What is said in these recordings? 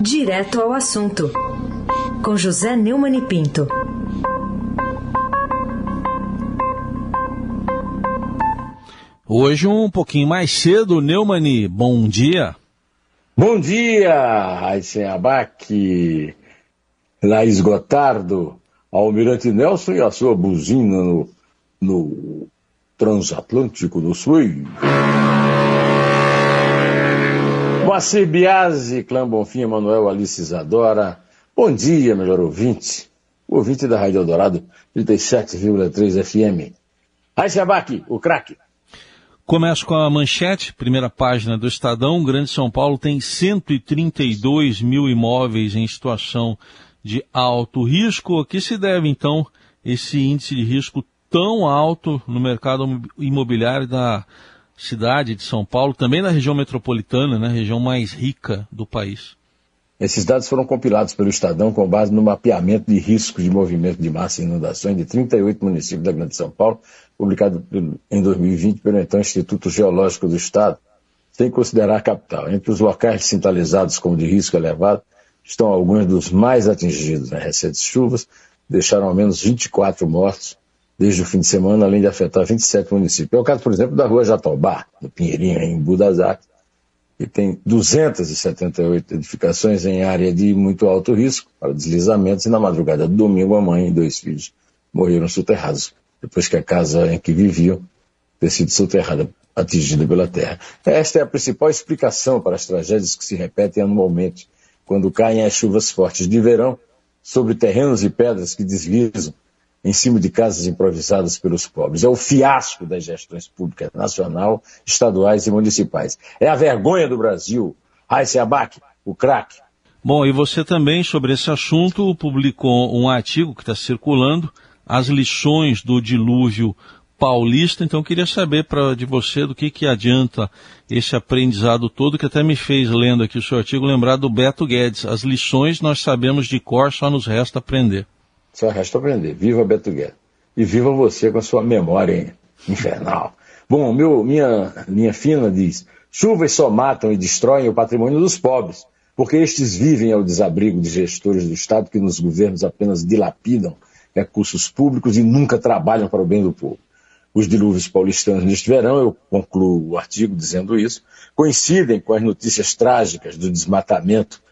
Direto ao assunto, com José Neumann e Pinto. Hoje um pouquinho mais cedo, Neumani, bom dia. Bom dia, Raíssen Abac, Laís Gotardo, Almirante Nelson e a sua buzina no, no Transatlântico do Sul. Moacir Biasi, Clã Bonfim, Emanuel Alice Isadora. Bom dia, melhor ouvinte. O ouvinte da Rádio Eldorado, 37,3 FM. Aí, Abac, o craque. Começo com a manchete, primeira página do Estadão. O Grande São Paulo tem 132 mil imóveis em situação de alto risco. A que se deve, então, esse índice de risco tão alto no mercado imobiliário da cidade de São Paulo, também na região metropolitana, né, região mais rica do país. Esses dados foram compilados pelo Estadão com base no mapeamento de riscos de movimento de massa e inundações de 38 municípios da Grande São Paulo, publicado em 2020 pelo então Instituto Geológico do Estado, sem considerar a capital. Entre os locais sinalizados como de risco elevado, estão alguns dos mais atingidos. Né? Recentes chuvas deixaram ao menos 24 mortos desde o fim de semana, além de afetar 27 municípios. É o caso, por exemplo, da rua Jatobá, no Pinheirinho, em Budazak, que tem 278 edificações em área de muito alto risco para deslizamentos, e na madrugada do domingo a mãe e dois filhos morreram soterrados, depois que a casa em que viviam ter sido soterrada, atingida pela terra. Esta é a principal explicação para as tragédias que se repetem anualmente, quando caem as chuvas fortes de verão sobre terrenos e pedras que deslizam em cima de casas improvisadas pelos pobres. É o fiasco das gestões públicas nacional, estaduais e municipais. É a vergonha do Brasil. Raíssa Abac, o craque. Bom, e você também, sobre esse assunto, publicou um artigo que está circulando, as lições do dilúvio paulista. Então, queria saber pra, de você do que, que adianta esse aprendizado todo, que até me fez, lendo aqui o seu artigo, lembrar do Beto Guedes. As lições nós sabemos de cor, só nos resta aprender. Só resta aprender. Viva Beto Guedes. E viva você com a sua memória infernal. Bom, meu, minha linha fina diz: chuvas só matam e destroem o patrimônio dos pobres, porque estes vivem ao desabrigo de gestores do Estado que nos governos apenas dilapidam recursos públicos e nunca trabalham para o bem do povo. Os dilúvios paulistanos neste verão, eu concluo o artigo dizendo isso, coincidem com as notícias trágicas do desmatamento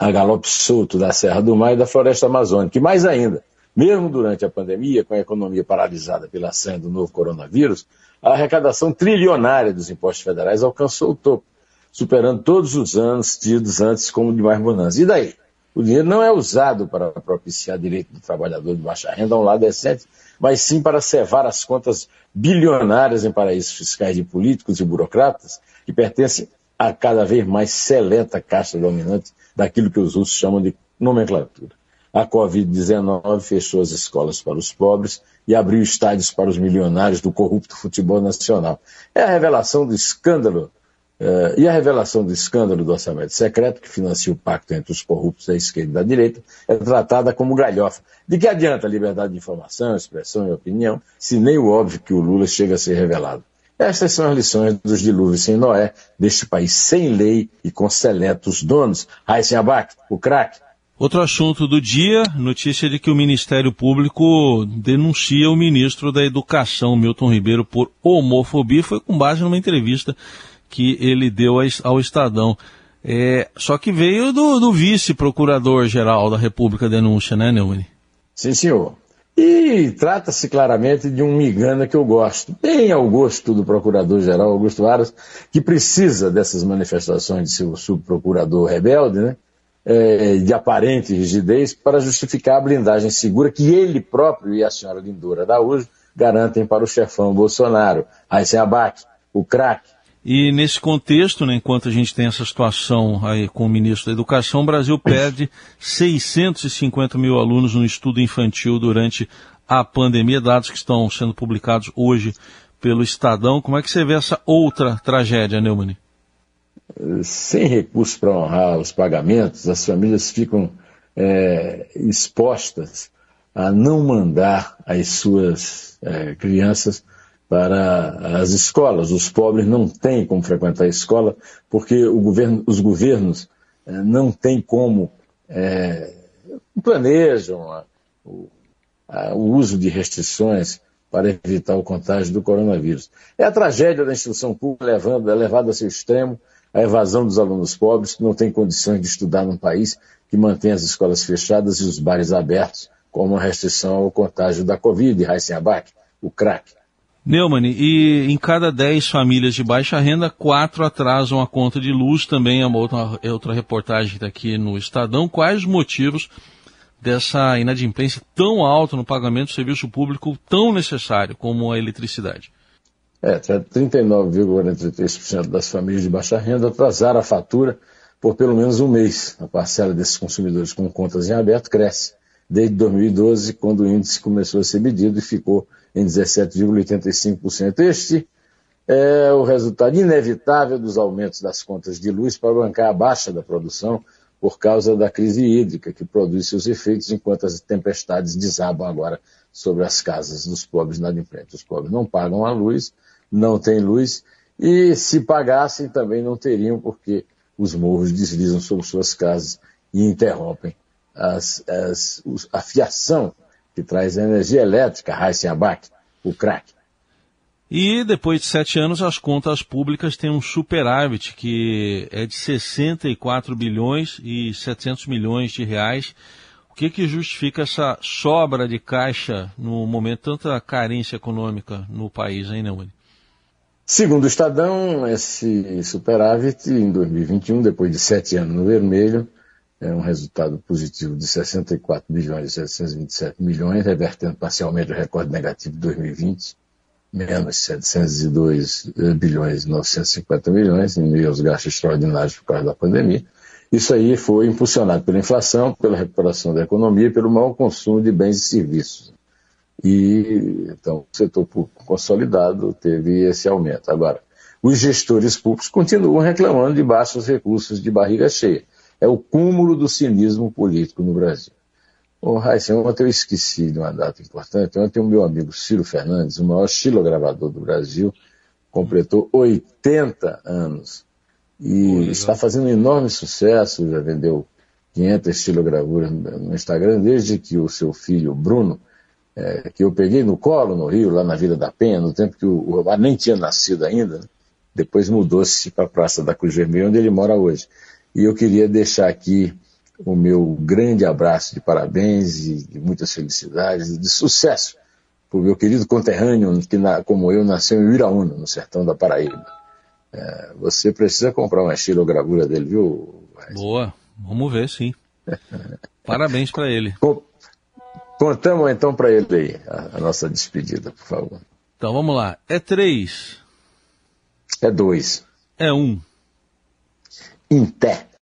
a galope solto da Serra do Mar e da Floresta Amazônica. E mais ainda, mesmo durante a pandemia, com a economia paralisada pela senha do novo coronavírus, a arrecadação trilionária dos impostos federais alcançou o topo, superando todos os anos tidos antes como de mais bonança. E daí? O dinheiro não é usado para propiciar direito do trabalhador de baixa renda a um lado decente, mas sim para cevar as contas bilionárias em paraísos fiscais de políticos e burocratas que pertencem a cada vez mais seleta casta dominante daquilo que os russos chamam de nomenclatura. A Covid-19 fechou as escolas para os pobres e abriu estádios para os milionários do corrupto futebol nacional. É a revelação do escândalo, uh, e a revelação do escândalo do orçamento secreto, que financia o pacto entre os corruptos da esquerda e da direita, é tratada como galhofa. De que adianta a liberdade de informação, expressão e opinião, se nem o óbvio que o Lula chega a ser revelado? Estas são as lições dos dilúvios sem Noé, deste país sem lei e com seletos donos. Raíssen Abac, o craque. Outro assunto do dia, notícia de que o Ministério Público denuncia o ministro da Educação, Milton Ribeiro, por homofobia. Foi com base numa entrevista que ele deu ao Estadão. É, só que veio do, do vice-procurador-geral da República a denúncia, né, Neumann? Sim, senhor. E trata-se claramente de um migana que eu gosto, bem ao gosto do Procurador-Geral Augusto Aras, que precisa dessas manifestações de seu subprocurador rebelde, né? É, de aparente rigidez, para justificar a blindagem segura que ele próprio e a senhora Lindora Araújo garantem para o chefão Bolsonaro, Aysen Abac, o craque, e nesse contexto, né, enquanto a gente tem essa situação aí com o ministro da Educação, o Brasil perde 650 mil alunos no estudo infantil durante a pandemia, dados que estão sendo publicados hoje pelo Estadão. Como é que você vê essa outra tragédia, Neumann? Sem recursos para honrar os pagamentos, as famílias ficam é, expostas a não mandar as suas é, crianças para as escolas. Os pobres não têm como frequentar a escola porque governo, os governos é, não têm como, é, planejam a, o, a, o uso de restrições para evitar o contágio do coronavírus. É a tragédia da instrução pública levando, é levada a seu extremo a evasão dos alunos pobres que não têm condições de estudar num país que mantém as escolas fechadas e os bares abertos, como uma restrição ao contágio da Covid, Heisenberg, o crack. Neumann, e em cada 10 famílias de baixa renda, quatro atrasam a conta de luz, também é uma outra, é outra reportagem que está aqui no Estadão. Quais os motivos dessa inadimplência tão alta no pagamento do serviço público tão necessário como a eletricidade? É, 39,43% das famílias de baixa renda atrasaram a fatura por pelo menos um mês. A parcela desses consumidores com contas em aberto cresce desde 2012, quando o índice começou a ser medido e ficou em 17,85%. Este é o resultado inevitável dos aumentos das contas de luz para bancar a baixa da produção por causa da crise hídrica, que produz seus efeitos enquanto as tempestades desabam agora sobre as casas dos pobres inadimplentes. Os pobres não pagam a luz, não têm luz, e se pagassem também não teriam, porque os morros deslizam sobre suas casas e interrompem as, as, a fiação que traz a energia elétrica, Heisenbach, o crack. E depois de sete anos, as contas públicas têm um superávit que é de 64 bilhões e 700 milhões de reais. O que, que justifica essa sobra de caixa no momento tanta carência econômica no país, hein, Neumann? Segundo o Estadão, esse superávit em 2021, depois de sete anos no vermelho, é um resultado positivo de 64 bilhões e 727 milhões, revertendo parcialmente o recorde negativo de 2020, menos 702 bilhões e 950 milhões, em meio aos gastos extraordinários por causa da pandemia. Isso aí foi impulsionado pela inflação, pela recuperação da economia e pelo maior consumo de bens e serviços. E então o setor público consolidado teve esse aumento. Agora, os gestores públicos continuam reclamando de baixos recursos de barriga cheia é o cúmulo do cinismo político no Brasil. Ô, Raíssa, ontem eu esqueci de uma data importante. Ontem o meu amigo Ciro Fernandes, o maior estilogravador do Brasil, completou 80 anos. E está fazendo um enorme sucesso, já vendeu 500 estilogravuras no Instagram, desde que o seu filho, Bruno, é, que eu peguei no colo no Rio, lá na Vila da Penha, no tempo que o, o nem tinha nascido ainda, né? depois mudou-se para a Praça da Cruz Vermelha, onde ele mora hoje. E eu queria deixar aqui o meu grande abraço de parabéns e de muitas felicidades e de sucesso para o meu querido conterrâneo, que na, como eu nasceu em Iraúna, no sertão da Paraíba. É, você precisa comprar uma estilogravura dele, viu? Boa, vamos ver, sim. Parabéns para ele. Contamos então para ele aí a, a, nossa despedida, por favor. Então vamos lá. É três. É dois. É um pé.